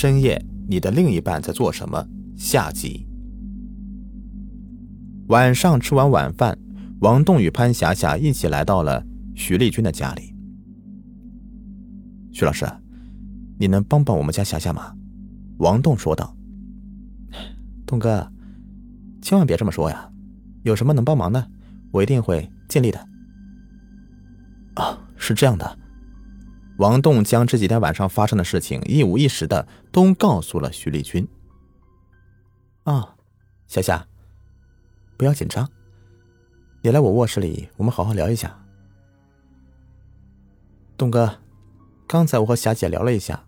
深夜，你的另一半在做什么？下集。晚上吃完晚饭，王栋与潘霞霞一起来到了徐丽君的家里。徐老师，你能帮帮我们家霞霞吗？王栋说道。栋哥，千万别这么说呀！有什么能帮忙的，我一定会尽力的。啊，是这样的。王栋将这几天晚上发生的事情一五一十的都告诉了徐丽君。啊，夏夏，不要紧张，你来我卧室里，我们好好聊一下。东哥，刚才我和霞姐聊了一下，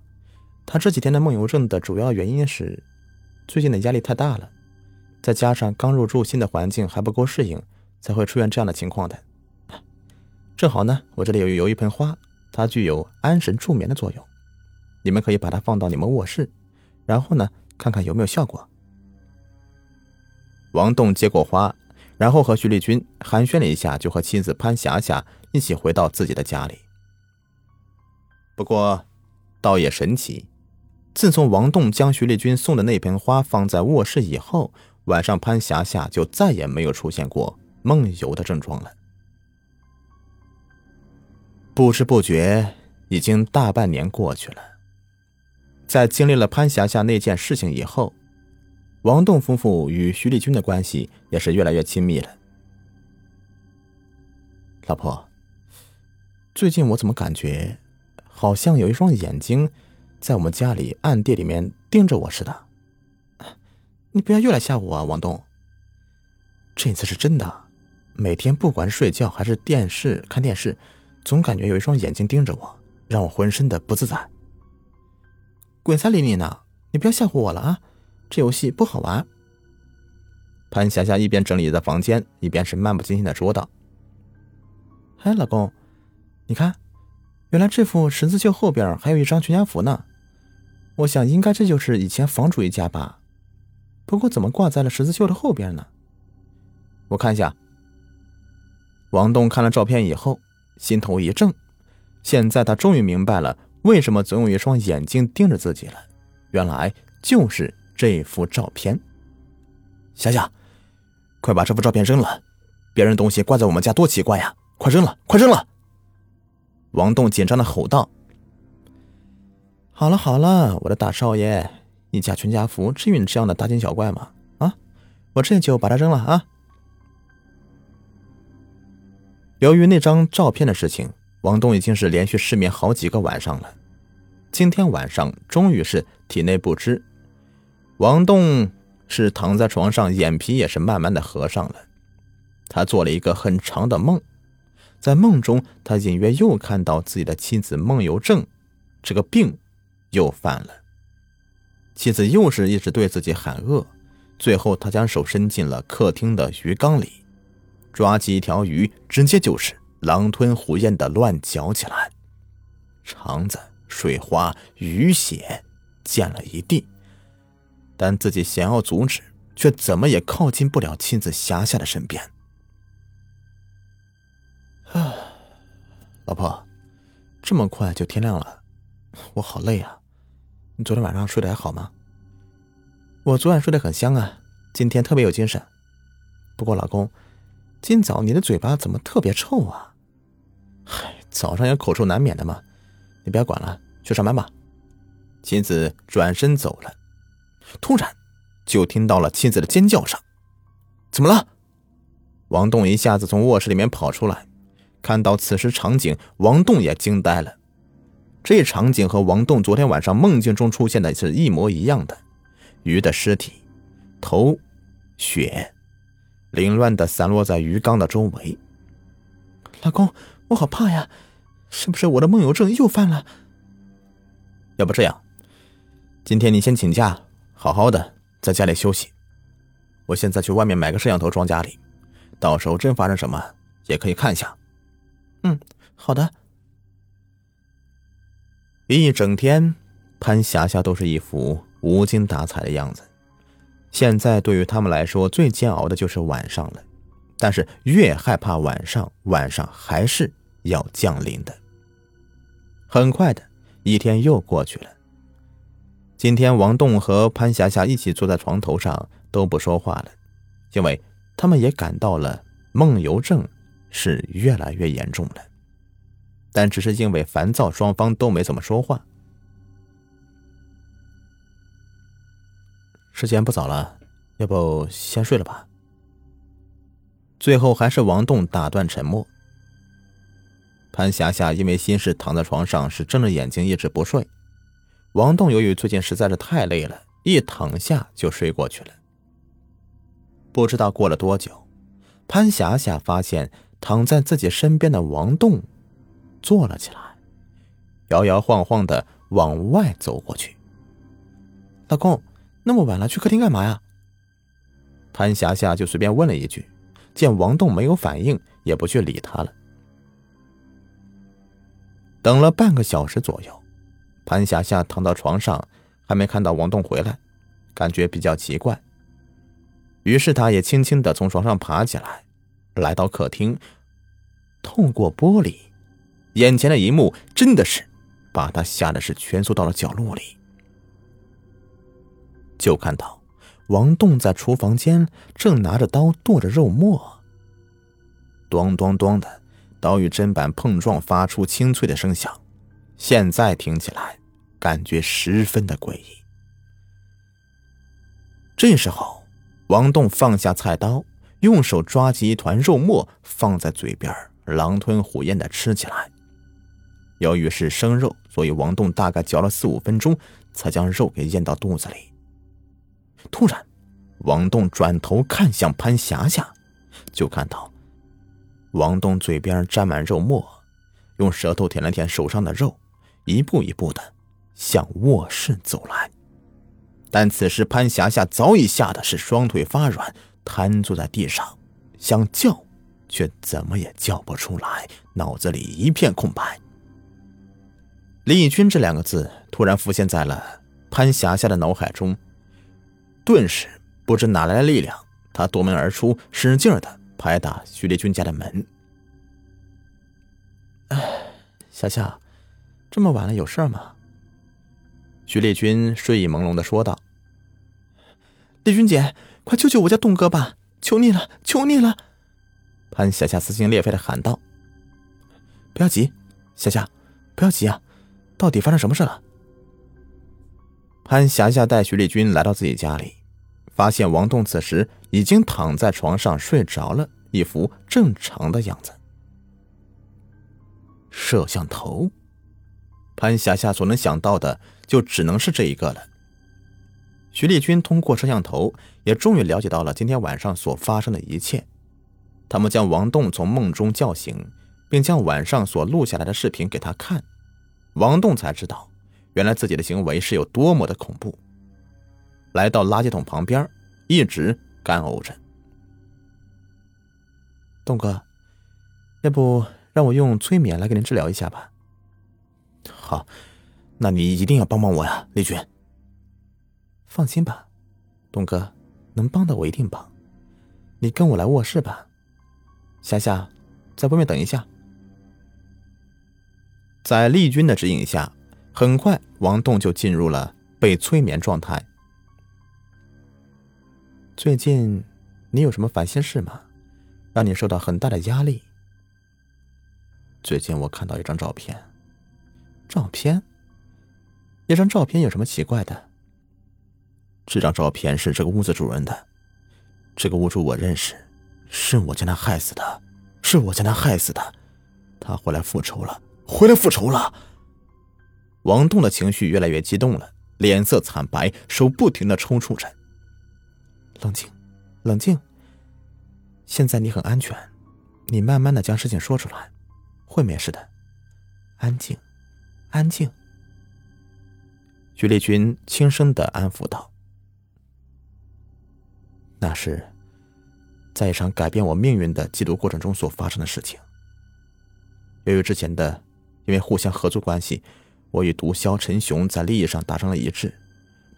她这几天的梦游症的主要原因是最近的压力太大了，再加上刚入住新的环境还不够适应，才会出现这样的情况的。正好呢，我这里有有一盆花。它具有安神助眠的作用，你们可以把它放到你们卧室，然后呢，看看有没有效果。王栋接过花，然后和徐丽君寒暄了一下，就和妻子潘霞霞一起回到自己的家里。不过，倒也神奇，自从王栋将徐丽君送的那盆花放在卧室以后，晚上潘霞霞就再也没有出现过梦游的症状了。不知不觉，已经大半年过去了。在经历了潘霞霞那件事情以后，王栋夫妇与徐丽君的关系也是越来越亲密了。老婆，最近我怎么感觉，好像有一双眼睛，在我们家里暗地里面盯着我似的？你不要又来吓我啊，王栋！这次是真的，每天不管睡觉还是电视看电视。总感觉有一双眼睛盯着我，让我浑身的不自在。滚三里你呢？你不要吓唬我了啊！这游戏不好玩。潘霞霞一边整理着房间，一边是漫不经心的说道：“哎，老公，你看，原来这副十字绣后边还有一张全家福呢。我想应该这就是以前房主一家吧。不过怎么挂在了十字绣的后边呢？我看一下。”王栋看了照片以后。心头一怔，现在他终于明白了为什么总有一双眼睛盯着自己了。原来就是这幅照片。霞霞，快把这幅照片扔了！别人东西挂在我们家多奇怪呀！快扔了，快扔了！王栋紧张的吼道：“好了好了，我的大少爷，一家全家福，至于你这样的大惊小怪吗？啊，我这就把它扔了啊！”由于那张照片的事情，王栋已经是连续失眠好几个晚上了。今天晚上终于是体内不支，王栋是躺在床上，眼皮也是慢慢的合上了。他做了一个很长的梦，在梦中，他隐约又看到自己的妻子梦游症这个病又犯了。妻子又是一直对自己喊饿，最后他将手伸进了客厅的鱼缸里。抓起一条鱼，直接就是狼吞虎咽的乱嚼起来，肠子、水花、鱼血溅了一地。但自己想要阻止，却怎么也靠近不了妻子霞霞的身边。啊，老婆，这么快就天亮了，我好累啊！你昨天晚上睡得还好吗？我昨晚睡得很香啊，今天特别有精神。不过老公。今早你的嘴巴怎么特别臭啊？嗨，早上有口臭难免的嘛，你不要管了，去上班吧。妻子转身走了，突然就听到了妻子的尖叫声。怎么了？王栋一下子从卧室里面跑出来，看到此时场景，王栋也惊呆了。这场景和王栋昨天晚上梦境中出现的是一模一样的，鱼的尸体，头，血。凌乱的散落在鱼缸的周围。老公，我好怕呀，是不是我的梦游症又犯了？要不这样，今天你先请假，好好的在家里休息。我现在去外面买个摄像头装家里，到时候真发生什么也可以看一下。嗯，好的。一整天，潘霞霞都是一副无精打采的样子。现在对于他们来说，最煎熬的就是晚上了。但是越害怕晚上，晚上还是要降临的。很快的一天又过去了。今天王栋和潘霞霞一起坐在床头上都不说话了，因为他们也感到了梦游症是越来越严重了。但只是因为烦躁，双方都没怎么说话。时间不早了，要不先睡了吧？最后还是王栋打断沉默。潘霞霞因为心事躺在床上，是睁着眼睛一直不睡。王栋由于最近实在是太累了，一躺下就睡过去了。不知道过了多久，潘霞霞发现躺在自己身边的王栋。坐了起来，摇摇晃晃的往外走过去。老公，那么晚了，去客厅干嘛呀？潘霞霞就随便问了一句，见王栋没有反应，也不去理他了。等了半个小时左右，潘霞霞躺到床上，还没看到王栋回来，感觉比较奇怪。于是她也轻轻的从床上爬起来，来到客厅，透过玻璃。眼前的一幕真的是把他吓得是蜷缩到了角落里。就看到王栋在厨房间正拿着刀剁着肉末，咚咚咚的刀与砧板碰撞发出清脆的声响，现在听起来感觉十分的诡异。这时候，王栋放下菜刀，用手抓起一团肉末放在嘴边，狼吞虎咽的吃起来。由于是生肉，所以王栋大概嚼了四五分钟，才将肉给咽到肚子里。突然，王栋转头看向潘霞霞，就看到王栋嘴边沾满肉末，用舌头舔了舔手上的肉，一步一步的向卧室走来。但此时潘霞霞早已吓得是双腿发软，瘫坐在地上，想叫，却怎么也叫不出来，脑子里一片空白。丽君这两个字突然浮现在了潘霞霞的脑海中，顿时不知哪来的力量，他夺门而出，使劲的拍打徐丽君家的门。哎，夏夏，这么晚了有事吗？徐丽君睡意朦胧的说道：“丽君姐，快救救我家栋哥吧！求你了，求你了！”潘霞霞撕心裂肺的喊道：“不要急，夏夏，不要急啊！”到底发生什么事了？潘霞霞带徐丽君来到自己家里，发现王栋此时已经躺在床上睡着了，一副正常的样子。摄像头，潘霞霞所能想到的就只能是这一个了。徐丽君通过摄像头也终于了解到了今天晚上所发生的一切。他们将王栋从梦中叫醒，并将晚上所录下来的视频给他看。王栋才知道，原来自己的行为是有多么的恐怖。来到垃圾桶旁边，一直干呕着。栋哥，要不让我用催眠来给您治疗一下吧？好，那你一定要帮帮我呀，丽君。放心吧，东哥，能帮的我一定帮。你跟我来卧室吧，霞霞，在外面等一下。在丽君的指引下，很快王栋就进入了被催眠状态。最近你有什么烦心事吗？让你受到很大的压力？最近我看到一张照片。照片？那张照片有什么奇怪的？这张照片是这个屋子主人的。这个屋主我认识，是我将他害死的，是我将他害死的。他回来复仇了。回来复仇了。王栋的情绪越来越激动了，脸色惨白，手不停的抽搐着。冷静，冷静。现在你很安全，你慢慢的将事情说出来，会没事的。安静，安静。徐丽君轻声的安抚道：“那是在一场改变我命运的缉毒过程中所发生的事情。由于之前的……”因为互相合作关系，我与毒枭陈雄在利益上达成了一致。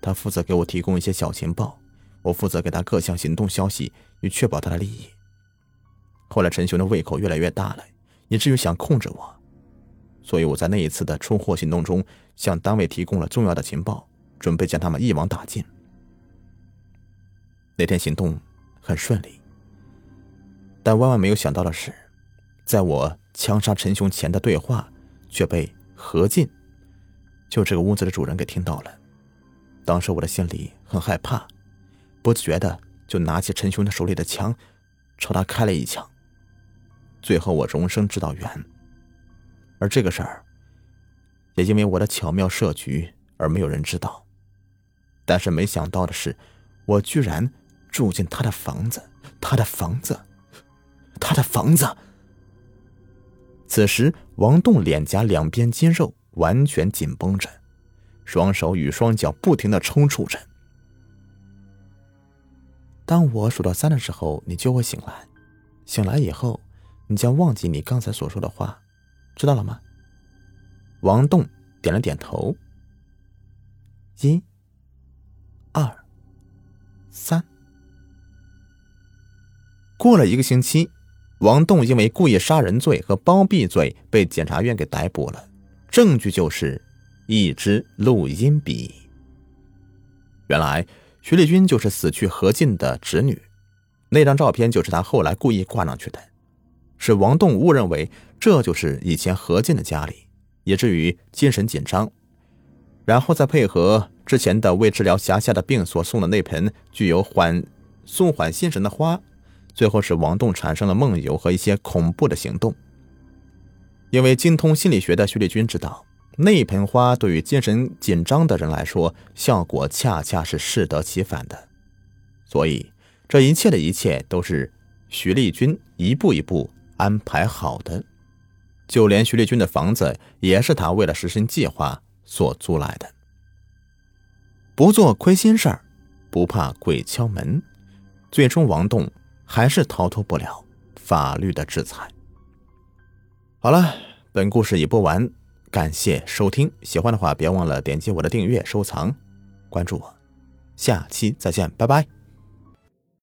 他负责给我提供一些小情报，我负责给他各项行动消息，以确保他的利益。后来陈雄的胃口越来越大了，以至于想控制我，所以我在那一次的出货行动中向单位提供了重要的情报，准备将他们一网打尽。那天行动很顺利，但万万没有想到的是，在我枪杀陈雄前的对话却被何进，就这个屋子的主人给听到了。当时我的心里很害怕，不自觉的就拿起陈雄的手里的枪，朝他开了一枪。最后我荣升指导员，而这个事儿，也因为我的巧妙设局而没有人知道。但是没想到的是，我居然。住进他的房子，他的房子，他的房子。此时，王栋脸颊两边肌肉完全紧绷着，双手与双脚不停的抽搐着。当我数到三的时候，你就会醒来。醒来以后，你将忘记你刚才所说的话，知道了吗？王栋点了点头。一、二、三。过了一个星期，王栋因为故意杀人罪和包庇罪被检察院给逮捕了。证据就是一支录音笔。原来徐丽君就是死去何进的侄女，那张照片就是他后来故意挂上去的，是王栋误认为这就是以前何进的家里，以至于精神紧张，然后再配合之前的为治疗辖下的病所送的那盆具有缓松缓心神的花。最后使王栋产生了梦游和一些恐怖的行动。因为精通心理学的徐丽君知道，那盆花对于精神紧张的人来说，效果恰恰是适得其反的。所以，这一切的一切都是徐丽君一步一步安排好的。就连徐丽君的房子，也是他为了实行计划所租来的。不做亏心事儿，不怕鬼敲门。最终，王栋。还是逃脱不了法律的制裁。好了，本故事已播完，感谢收听。喜欢的话，别忘了点击我的订阅、收藏、关注我。下期再见，拜拜。